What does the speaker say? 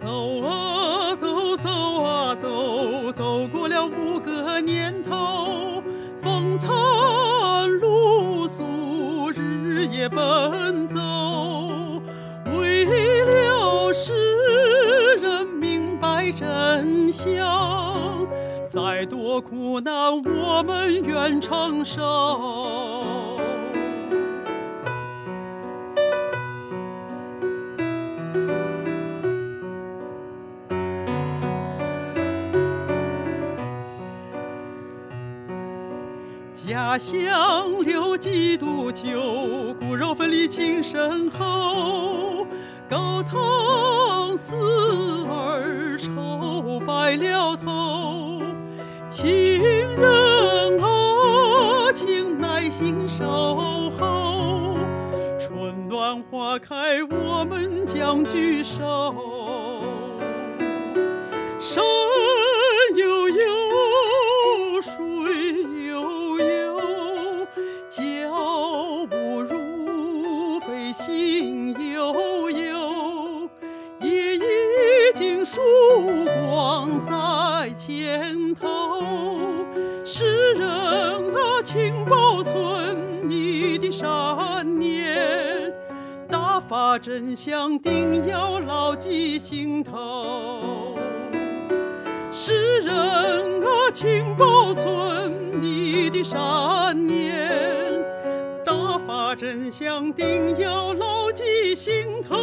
走啊走走啊走走过了五个年头风餐露宿日夜奔走为了世人明白真相再多苦难我们愿承受家乡留几度秋，骨肉分离情深厚。高堂四儿愁白了头，亲人啊，请耐心守候。春暖花开，我们将聚首。山水，心悠悠。夜已经曙光在前头，诗人啊，请保存你的善念，大法真相定要牢记心头。诗人啊，请保存你的善念，把真相定要牢记心头。